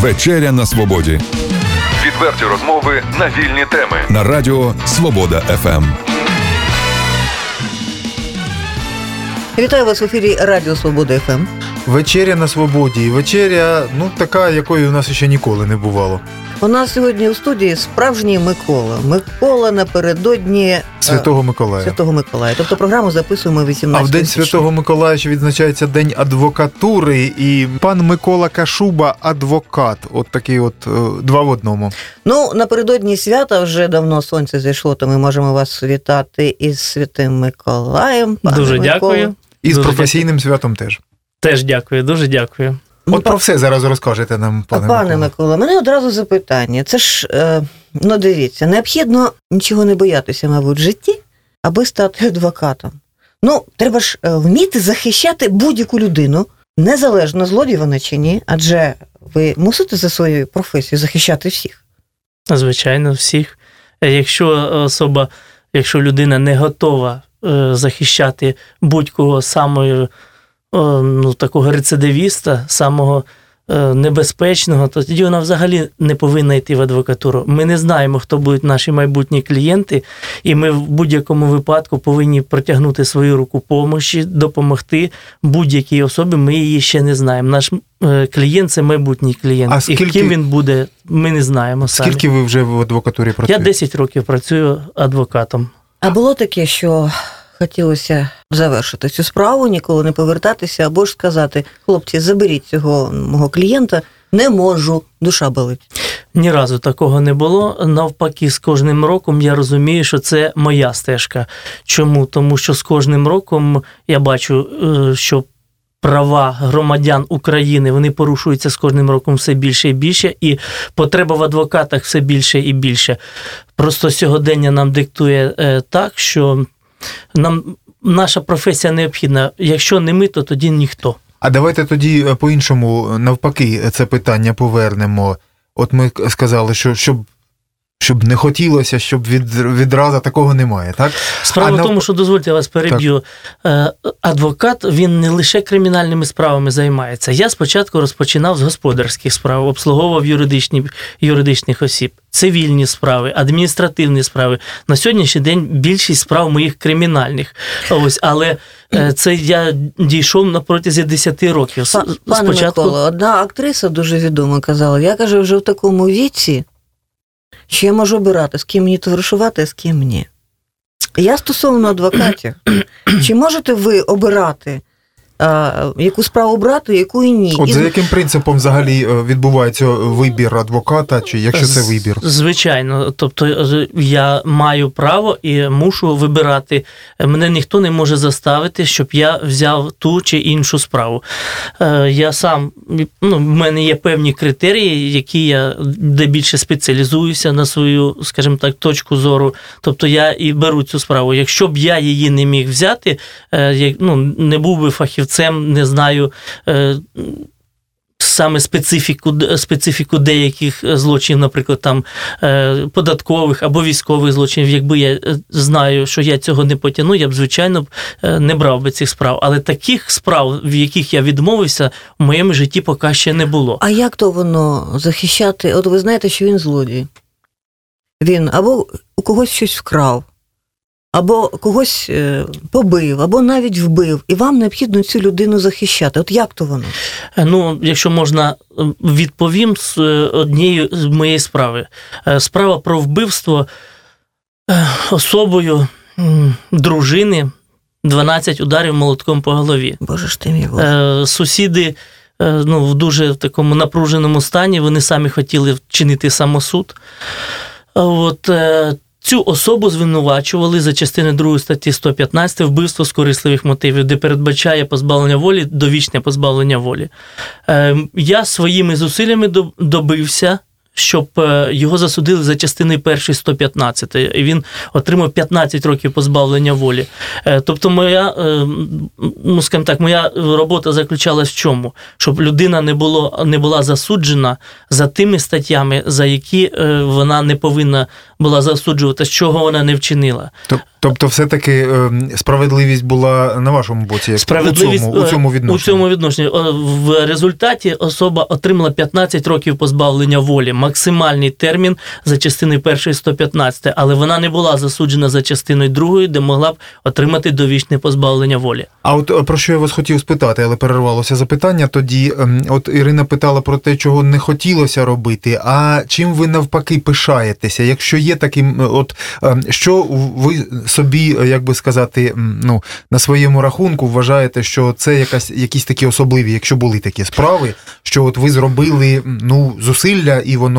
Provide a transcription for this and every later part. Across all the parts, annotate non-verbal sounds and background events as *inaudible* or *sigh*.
Вечеря на свободі Відверті розмови на вільні теми. на радіо Свобода. ФМ. Вітаю вас в ефірі Радіо Свобода ФМ. Вечеря на свободі. І вечеря, ну така, якої у нас ще ніколи не бувало. У нас сьогодні у студії справжній Микола. Микола напередодні е, Святого Миколая. Святого Миколая. Тобто програму записуємо 18 А в день січня. Святого Миколая ще відзначається День адвокатури, і пан Микола Кошуба адвокат. От такий от е, два в одному. Ну, напередодні свята вже давно сонце зайшло, то ми можемо вас вітати із Святим Миколаєм. пане Дуже Миколо. дякую. І з професійним святом теж. Теж дякую, дуже дякую. Ну, От про все зараз розкажете нам, пане, пане Микола. Микола, мене одразу запитання. Це ж, е, ну дивіться, необхідно нічого не боятися, мабуть, в житті, аби стати адвокатом. Ну, треба ж е, вміти захищати будь-яку людину, незалежно злодій вона чи ні, адже ви мусите за своєю професією захищати всіх. Звичайно, всіх. Якщо особа, якщо людина не готова е, захищати будь-кого самою ну, такого рецидивіста, самого е, небезпечного, то тоді вона взагалі не повинна йти в адвокатуру. Ми не знаємо, хто будуть наші майбутні клієнти, і ми в будь-якому випадку повинні протягнути свою руку помощі, допомогти будь-якій особі. Ми її ще не знаємо. Наш е, клієнт це майбутній клієнт. А І ким він буде, ми не знаємо. самі. Скільки ви вже в адвокатурі працюєте? Я працюєте? 10 років працюю адвокатом. А було таке, що хотілося завершити цю справу, ніколи не повертатися, або ж сказати: хлопці, заберіть цього мого клієнта, не можу, душа болить. Ні разу такого не було. Навпаки, з кожним роком я розумію, що це моя стежка. Чому? Тому що з кожним роком я бачу, е, що права громадян України вони порушуються з кожним роком все більше і більше, і потреба в адвокатах все більше і більше. Просто сьогодення нам диктує е, так, що нам наша професія необхідна. Якщо не ми, то тоді ніхто. А давайте тоді е, по-іншому, е, навпаки, це питання повернемо. От ми сказали, що щоб, щоб не хотілося, щоб від, відразу такого немає, так? Справа А в нав- тому, що дозвольте я вас переб'ю. Е, Адвокат він не лише кримінальними справами займається. Я спочатку розпочинав з господарських справ, обслуговував юридичні, юридичних осіб, цивільні справи, адміністративні справи. На сьогоднішній день більшість справ моїх кримінальних. Ось, але е, це я дійшов на протязі 10 років. Пане Микола, одна актриса дуже відома казала: я каже, вже в такому віці, що я можу обирати, з ким мені товаришувати, з ким ні. Я стосовно адвокатів, чи можете ви обирати, яку справу брати, яку і ні? От І за яким принципом взагалі е, відбувається вибір адвоката, чи якщо це вибір? Звичайно, тобто е, я маю право і мушу вибирати. Мене ніхто не може заставити, щоб я взяв ту чи іншу справу. Е, Я сам ну, в мене є певні критерії, які я де більше спеціалізуюся на свою, скажімо так, точку зору. Тобто я і беру цю справу. Якщо б я її не міг взяти, я, ну, не був би фахівцем, не знаю. е, Саме специфіку, специфіку деяких е, злочинів, наприклад, там е, податкових або військових злочинів. Якби я знаю, що я цього не потягну, я б звичайно не брав би цих справ. Але таких справ, в яких я відмовився, в моєму житті поки ще не було. А як то воно захищати? От ви знаєте, що він злодій. Він або у когось щось вкрав, або когось е, побив, або навіть вбив, і вам необхідно цю людину захищати. От як то воно? Е, Ну, якщо можна, е, відповім з однієї з моєї справи. Справа про вбивство особою дружини 12 ударів молотком по голові. Боже ж ти мій Боже. Сусіди ну, в дуже такому напруженому стані, вони самі хотіли вчинити самосуд. От, Цю особу звинувачували за частини 2 статті 115 вбивство з корисливих мотивів, де передбачає позбавлення волі, довічне позбавлення волі. Е, Я своїми зусиллями до- добився, щоб е, його засудили за частиною першої 115, і він отримав 15 років позбавлення волі. Е, Тобто, моя, е, ну скажімо так, моя робота заключалась в чому? Щоб людина не було не була засуджена за тими статтями, за які вона не повинна була засуджувати, з чого вона не вчинила. Тобто, все-таки справедливість була на вашому боці, як Справедливість у цьому, у цьому відношенні. У цьому відношенні. В результаті особа отримала 15 років позбавлення волі, максимальний термін за частиною першої 115, але вона не була засуджена за частиною другої, де могла б отримати довічне позбавлення волі. А от е, про що я вас хотів спитати, але перервалося запитання. Тоді ем, от Ірина питала про те, чого не хотілося робити. А чим ви навпаки пишаєтеся? Якщо є таким, от ем, що ви собі, е, як би сказати, ну на своєму рахунку вважаєте, що це якась якісь такі особливі, якщо були такі справи, що от ви зробили ну зусилля і воно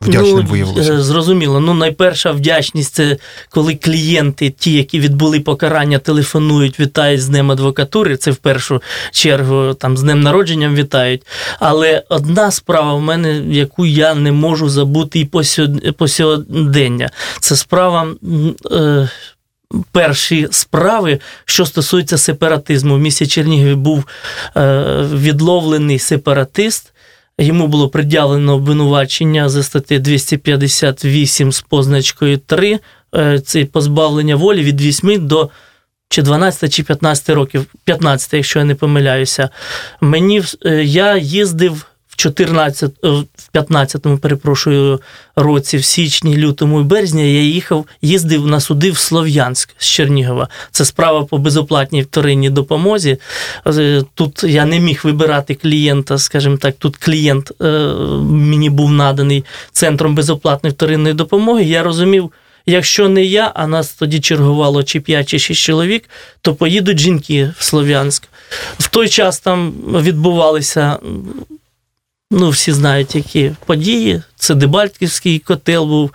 вдячним ну, виявилося? е, Зрозуміло. Ну, найперша вдячність це коли клієнти, ті, які відбули покарання, телефонують, вітають з Днем адвокатури. Це в першу чергу там з днем народженням вітають. Але одна справа в мене, яку я не можу забути і по сьогодення, це справа. Е, Перші справи, що стосуються сепаратизму, в місті Чернігові був е, відловлений сепаратист, Йому було пред'явлено обвинувачення за статті 258 з позначкою 3. Е, Це позбавлення волі від 8 до чи 12 чи 15 років, 15, якщо я не помиляюся. Мені е, я їздив 14, е, в 15-му, перепрошую, році, в січні, лютому і березні я їхав, їздив на суди в Слов'янськ з Чернігова. Це справа по безоплатній вторинній допомозі. Е, Тут я не міг вибирати клієнта, скажімо так, тут клієнт е, мені був наданий центром безоплатної вторинної допомоги. Я розумів, якщо не я, а нас тоді чергувало чи 5, чи 6 чоловік, то поїдуть жінки в Слов'янськ. В той час там відбувалися. Ну, всі знають, які події. Це Дебальтківський котел був,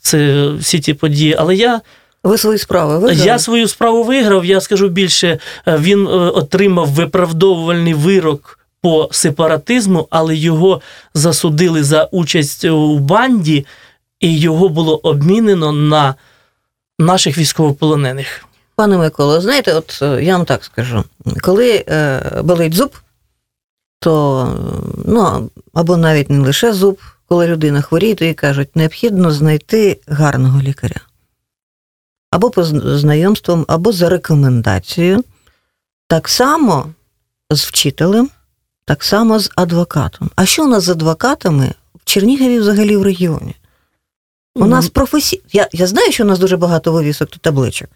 це всі ті події. Але я Ви свої справи виграли? я свою справу виграв. Я скажу більше, е, він е, отримав виправдовувальний вирок по сепаратизму, але його засудили за участь у банді, і його було обмінено на наших військовополонених. Пане Миколо, знаєте, от е, я вам так скажу: коли болить зуб, то ну, або навіть не лише зуб, коли людина хворіє, то їй кажуть, необхідно знайти гарного лікаря. Або по знайомствам, або за рекомендацією. Так само з вчителем, так само з адвокатом. А що у нас з адвокатами в Чернігові взагалі в регіоні? У нас професій... Я, я знаю, що у нас дуже багато вивісок та табличок.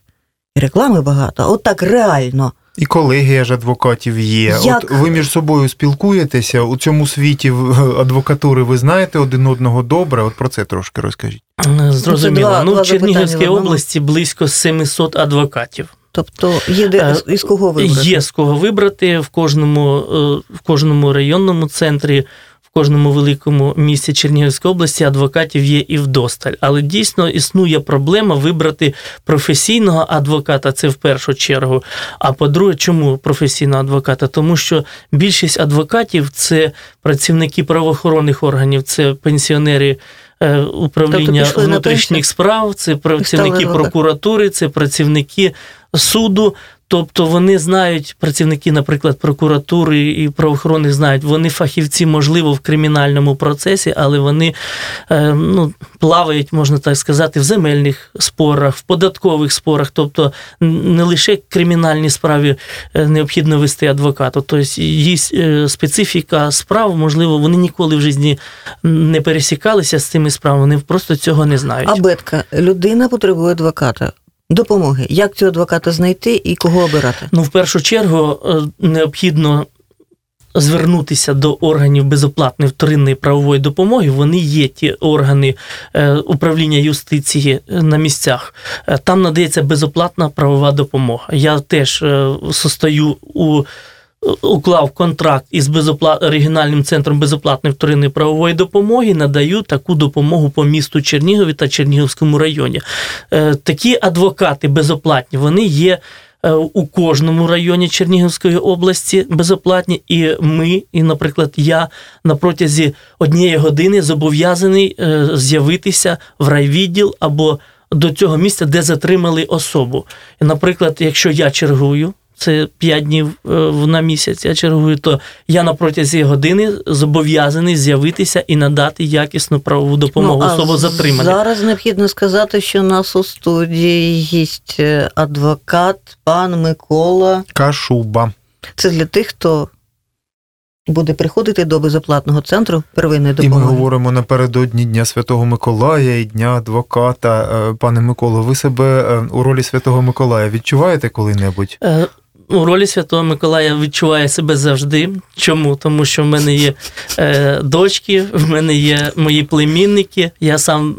І реклами багато, а от так реально. І колегія ж адвокатів є. Як? От ви між собою спілкуєтеся у цьому світі в- адвокатури. Ви знаєте один одного добре. От про це трошки розкажіть. Е, Зрозуміло. два- ну, в Чернігівській області близько 700 адвокатів. Тобто є де, Е, із кого вибрати. Є з кого вибрати в кожному, е, в кожному районному центрі, кожному великому місті Чернігівської області адвокатів є і вдосталь. Але дійсно існує проблема вибрати професійного адвоката, це в першу чергу. А по-друге, чому професійного адвоката? Тому що більшість адвокатів це працівники правоохоронних органів, це пенсіонери. е, Управління Тобто внутрішніх справ, це працівники прокуратури, це працівники суду. Тобто вони знають, працівники, наприклад, прокуратури і правоохоронних знають, вони фахівці, можливо, в кримінальному процесі, але вони е, ну, плавають, можна так сказати, в земельних спорах, в податкових спорах. Тобто не лише кримінальні справи е, необхідно вести адвокату. Тобто є е, специфіка справ, можливо, вони ніколи в житті не пересікалися з цими справами, вони просто цього не знають. Абетка, людина потребує адвоката. Допомоги. Як цього адвоката знайти і кого обирати? Ну, в першу чергу, е, необхідно звернутися до органів безоплатної вторинної правової допомоги. Вони є ті органи е, управління юстиції е, на місцях. Там надається безоплатна правова допомога. Я теж состою у. Уклав контракт із безопла... регіональним центром безоплатної вторинної правової допомоги, надаю таку допомогу по місту Чернігові та Чернігівському районі. Е, Такі адвокати безоплатні, вони є е, у кожному районі Чернігівської області безоплатні. І ми, і, наприклад, я на протязі однієї години зобов'язаний е, з'явитися в райвідділ або до цього місця, де затримали особу. Наприклад, якщо я чергую. Це 5 днів е, на місяць я чергую, то я на протязі години зобов'язаний з'явитися і надати якісну правову допомогу Ну, а особу затримання. Зараз необхідно сказати, що у нас у студії є е, адвокат пан Микола. Кашуба. Це для тих, хто буде приходити до безоплатного центру первинної І ми говоримо напередодні Дня Святого Миколая і Дня адвоката. Е, Пане Миколо, ви себе у ролі Святого Миколая відчуваєте коли-небудь? У ролі Святого Миколая відчуваю себе завжди. Чому? Тому що в мене є е, дочки, в мене є мої племінники. Я сам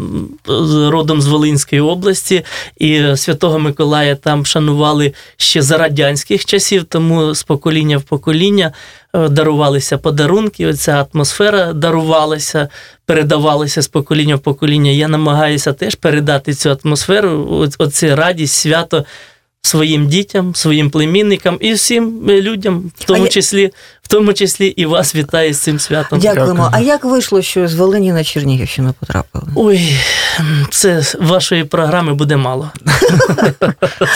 родом з Волинської області, і Святого Миколая там шанували ще за радянських часів, тому з покоління в покоління е, дарувалися подарунки. Оця атмосфера дарувалася, передавалася з покоління в покоління. Я намагаюся теж передати цю атмосферу, оц- оце радість, свято своїм дітям, своїм племінникам і всім е, людям, в тому числі, в тому числі і вас вітаю з цим святом. Дякуємо. Дякую. А як вийшло, що з Волині на Чернігівщину потрапили? Ой, це вашої програми буде мало.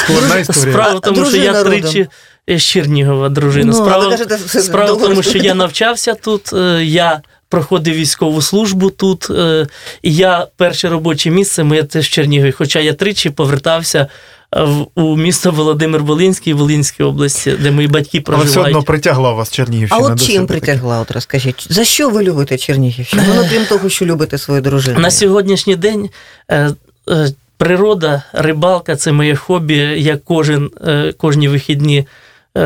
Складна історія. Справа тому, що я тричі з Чернігова дружина. Ну, Справа, кажете, справа в тому, що я навчався тут, е, я проходив військову службу тут, е, і я перше робоче місце моє це в Чернігові, хоча я тричі повертався е, у місто Володимир Волинський, Волинській області, де мої батьки Але все одно притягла вас Чернігівщина. А от чим притягла, от розкажіть, за що ви любите Чернігівщину? Ну, крім того, що любите свою дружину. На сьогоднішній день е, е, природа, рибалка це моє хобі. Я кожен, е, кожні вихідні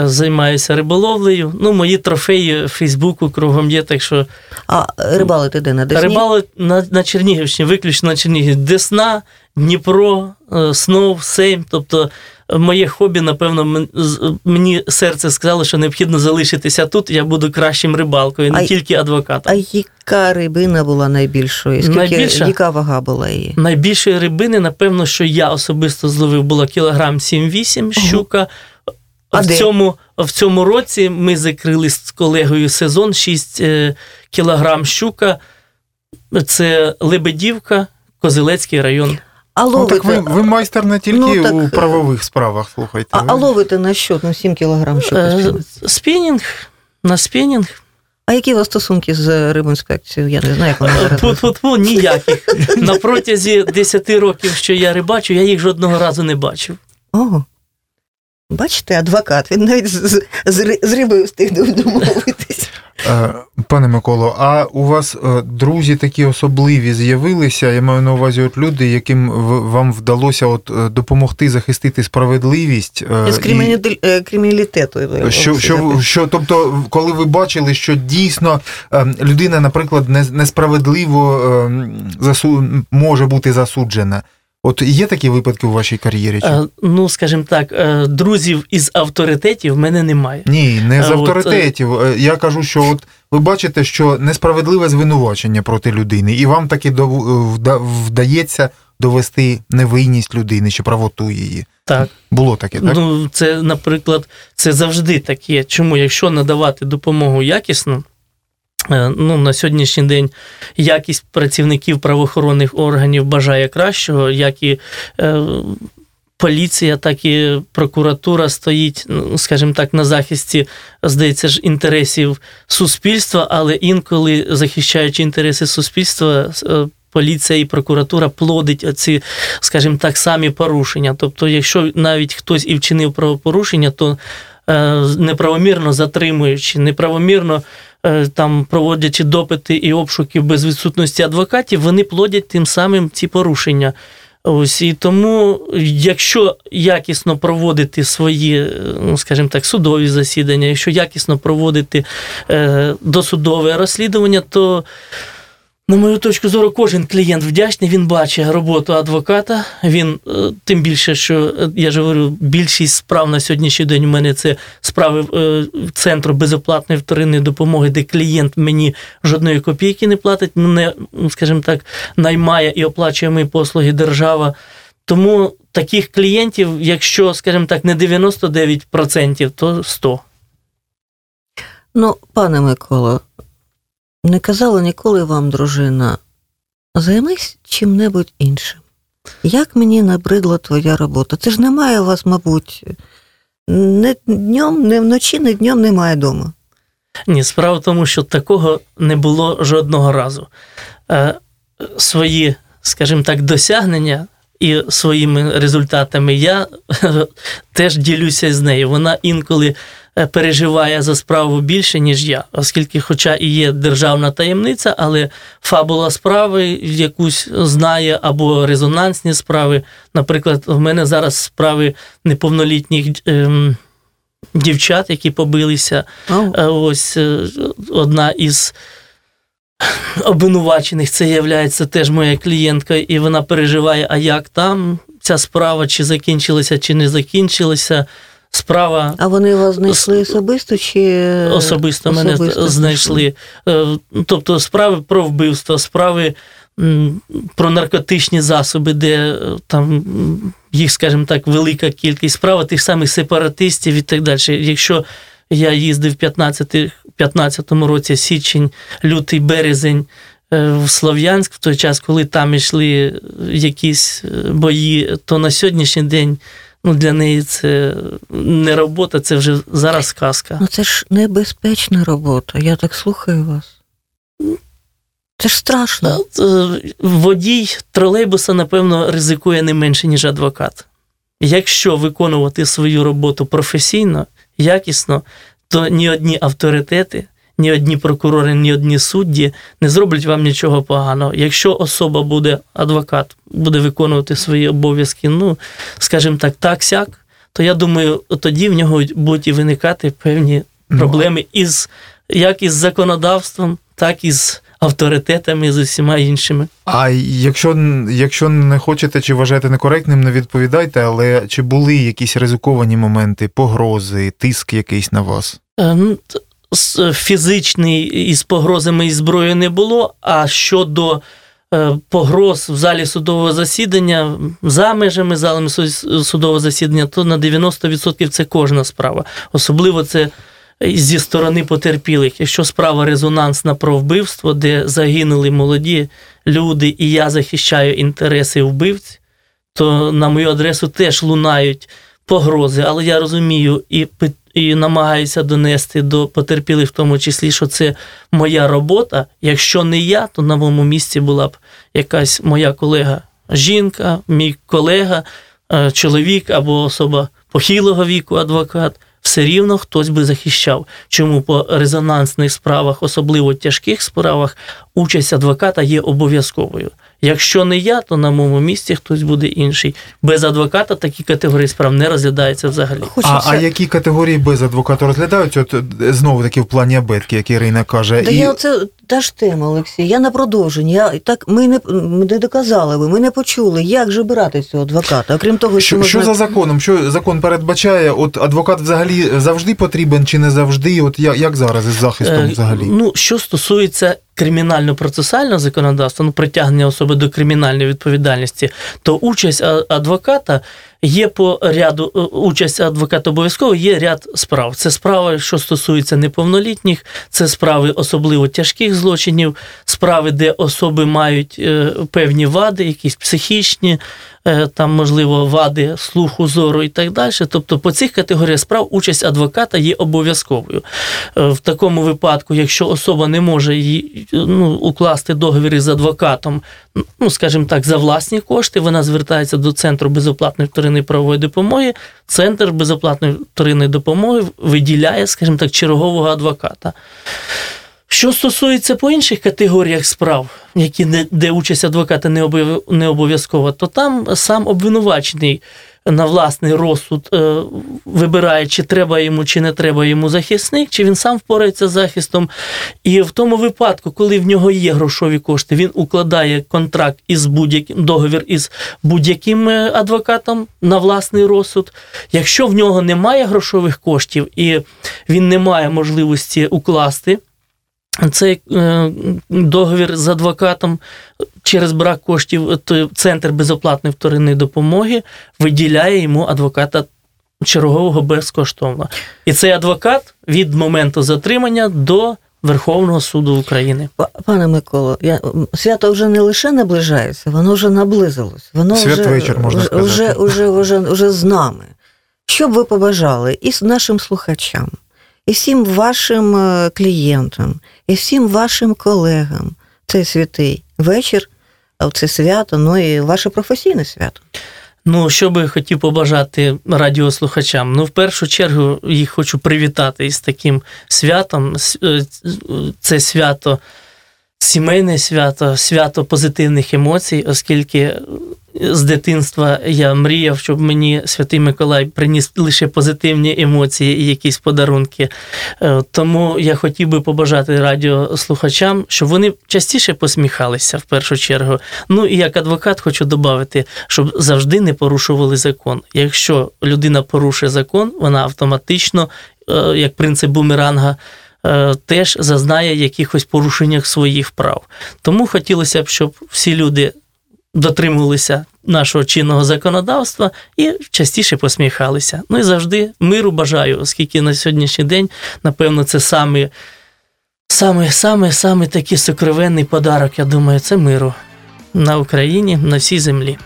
займаюся риболовлею. Ну, мої трофеї в Фейсбуку кругом є, так що А рибалити де на Десні? рибали на, на Чернігівщині, виключно на Чернігів. Десна, Дніпро, е, Снов, Сейм. Тобто е, моє хобі, напевно, мені серце сказало, що необхідно залишитися тут. Я буду кращим рибалкою, не А тільки адвокатом. А яка рибина була найбільшою? Скільки, Найбільша? Яка вага була її? Найбільшої рибини, напевно, що я особисто зловив, було кілограм 7-8 щука. А в, де? цьому, в цьому році ми закрили з колегою сезон 6 е, кілограм щука. Це Лебедівка, Козелецький район. А Ну, так ви, ви майстер не тільки Ну, так, у е, правових справах, слухайте. а, ви- а ловите на що? Ну, 7 кілограм що Е, Спінінг. На спінінг. А які у вас стосунки з рибінспекцією? Я не знаю, як вони зараз. Фу-фу-фу, ніяких. На протязі 10 років, що я рибачу, я їх жодного разу не бачив. Ого. Бачите, адвокат, він навіть з, з, з ри- рибою встиг домовитись. *laughs* Е, Пане Миколо, а у вас е, друзі такі особливі з'явилися? Я маю на увазі от люди, яким вам вдалося от е, допомогти захистити справедливість. З і- криміналітету. е, Що, що, що, тобто, коли ви бачили, що дійсно людина, наприклад, не- несправедливо засу, може бути засуджена. От є такі випадки у вашій кар'єрі? Чи? Е, Ну, скажімо так, е, друзів із авторитетів в мене немає. Ні, не з от, авторитетів. Е, Я кажу, що от ви бачите, що несправедливе звинувачення проти людини, і вам таки вда- вдається довести невинність людини чи правоту її. Так. Було таке, так? Ну, це, наприклад, це завжди таке. Чому, якщо надавати допомогу якісно, е, ну, на сьогоднішній день якість працівників правоохоронних органів бажає кращого, як і е, поліція, так і прокуратура стоїть, ну, скажімо так, на захисті, здається ж, інтересів суспільства, але інколи, захищаючи інтереси суспільства, е, поліція і прокуратура плодить оці, скажімо так, самі порушення. Тобто, якщо навіть хтось і вчинив правопорушення, то е, неправомірно затримуючи, неправомірно е, там проводячи допити і обшуки без відсутності адвокатів, вони плодять тим самим ці порушення. Ось і тому, якщо якісно проводити свої, е, ну скажімо так, судові засідання, якщо якісно проводити е, досудове розслідування, то на мою точку зору, кожен клієнт вдячний, він бачить роботу адвоката. Він е, тим більше, що е, я ж говорю, більшість справ на сьогоднішній день у мене це справи е, центру безоплатної вторинної допомоги, де клієнт мені жодної копійки не платить. Мене, скажімо так, наймає і оплачує мої послуги держава. Тому таких клієнтів, якщо, скажімо так, не 99%, то 100%. Ну, пане Миколо, не казала ніколи вам, дружина, займись чим-небудь іншим. Як мені набридла твоя робота? Це ж немає у вас, мабуть, не днем, не вночі, не днем немає вдома. Ні, справа в тому, що такого не було жодного разу. Е, свої, скажімо так, досягнення і своїми результатами я *laughs* теж ділюся з нею. Вона інколи е, переживає за справу більше, ніж я, оскільки, хоча і є державна таємниця, але фабула справи якусь знає або резонансні справи. Наприклад, в мене зараз справи неповнолітніх. Ем, Дівчат, які побилися. Е, Ось е, одна із обвинувачених, це є теж моя клієнтка, і вона переживає, а як там ця справа, чи закінчилася, чи не закінчилася. Справа А вони вас знайшли особисто чи особисто мене особисто знайшли. Е, Тобто справи про вбивство, справи про наркотичні засоби, де е, там їх, скажімо так, велика кількість справа тих самих сепаратистів і так далі. Якщо я їздив в 15, 15-му році січень, лютий березень е, в Слов'янськ, в той час, коли там йшли якісь е, бої, то на сьогоднішній день ну, для неї це не робота, це вже зараз сказка. Ну це ж небезпечна робота. Я так слухаю вас. Це ж страшно. Е, Водій тролейбуса, напевно, ризикує не менше, ніж адвокат. Якщо виконувати свою роботу професійно, якісно, то ні одні авторитети, ні одні прокурори, ні одні судді не зроблять вам нічого поганого. Якщо особа буде, адвокат, буде виконувати свої обов'язки, ну, скажімо так, так-сяк, то я думаю, тоді в нього будуть і виникати певні Ну, проблеми із як із законодавством, так і з авторитетами, з усіма іншими. А якщо, якщо не хочете чи вважаєте некоректним, не відповідайте, але чи були якісь ризиковані моменти, погрози, тиск якийсь на вас? Е, ну, Фізичний із погрозами і зброєю не було. А щодо е, погроз в залі судового засідання, за межами залами судового засідання, то на 90% це кожна справа. Особливо це зі сторони потерпілих. Якщо справа резонансна про вбивство, де загинули молоді люди, і я захищаю інтереси вбивць, то на мою адресу теж лунають погрози, але я розумію і, і намагаюся донести до потерпілих, в тому числі, що це моя робота. Якщо не я, то на моєму місці була б якась моя колега жінка, мій колега, е, чоловік або особа похилого віку, адвокат. Все рівно хтось би захищав. Чому по резонансних справах, особливо тяжких справах, участь адвоката є обов'язковою. Якщо не я, то на моєму місці хтось буде інший. Без адвоката такі категорії справ не розглядаються взагалі. А, а які категорії без адвоката розглядаються? От е, знову таки в плані абетки, як Ірина каже. Да я оце та ж тема, Олексій. Я на продовженні. Я так ми не не доказали ви, ми не почули, як же брати цього адвоката. Окрім того, що, Що, можна... що за законом? Що закон передбачає? От адвокат взагалі завжди потрібен чи не завжди? От як, як зараз із захистом Е, взагалі? Ну, що стосується кримінально-процесуального законодавства, ну, притягнення особи до кримінальної відповідальності, то участь адвоката є по ряду, е, участь адвоката обов'язково є ряд справ. Це справи, що стосуються неповнолітніх, це справи особливо тяжких злочинів, справи, де особи мають е, певні вади, якісь психічні, е, там, можливо, вади слуху, зору і так далі. Тобто по цих категоріях справ участь адвоката є обов'язковою. В такому випадку, якщо особа не може ну, укласти договір із адвокатом, ну, скажімо так, за власні кошти, вона звертається до Центру безоплатної вторинної правової допомоги. Центр безоплатної вторинної допомоги виділяє, скажімо так, чергового адвоката. Що стосується по інших категоріях справ, які не, де участь адвоката не обов'язкова, то там сам обвинувачений на власний розсуд е, вибирає, чи треба йому, чи не треба йому захисник, чи він сам впорається з захистом. І в тому випадку, коли в нього є грошові кошти, він укладає контракт із будь-яким договір із будь-яким е, адвокатом на власний розсуд. Якщо в нього немає грошових коштів і він не має можливості укласти цей е, договір з адвокатом через брак коштів, центр безоплатної вторинної допомоги виділяє йому адвоката чергового безкоштовно. І цей адвокат від моменту затримання до Верховного суду України. Пане Миколо, я, свято вже не лише наближається, воно вже наблизилось. Воно вже, Святвечір, можна вже, сказати. Вже, вже, вже, вже з нами. Що б ви побажали і з нашим слухачам, і всім вашим е, клієнтам, і всім вашим колегам цей святий вечір, це свято, ну і ваше професійне свято. Ну, що би хотів побажати радіослухачам? Ну, в першу чергу їх хочу привітати із таким святом. Е, Це свято, сімейне свято, свято позитивних емоцій, оскільки з дитинства я мріяв, щоб мені Святий Миколай приніс лише позитивні емоції і якісь подарунки. Е, Тому я хотів би побажати радіослухачам, щоб вони частіше посміхалися в першу чергу. Ну і як адвокат хочу додати, щоб завжди не порушували закон. Якщо людина порушує закон, вона автоматично, е, як принцип бумеранга, е, теж зазнає якихось порушеннях своїх прав. Тому хотілося б, щоб всі люди дотримувалися нашого чинного законодавства і частіше посміхалися. Ну і завжди миру бажаю, оскільки на сьогоднішній день, напевно, це саме, саме, саме, саме такий сокровенний подарок, я думаю, це миру на Україні, на всій землі.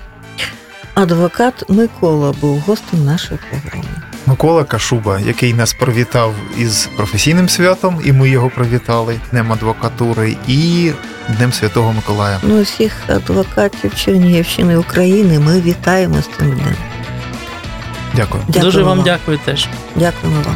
Адвокат Микола був гостем нашої програми. Микола Кашуба, який нас привітав із професійним святом, і ми його привітали Днем адвокатури і Днем Святого Миколая. Ну, всіх адвокатів Чернігівщини України ми вітаємо з цим днем. Дякую. Дякую. Дуже вам дякую теж. Дякуємо вам.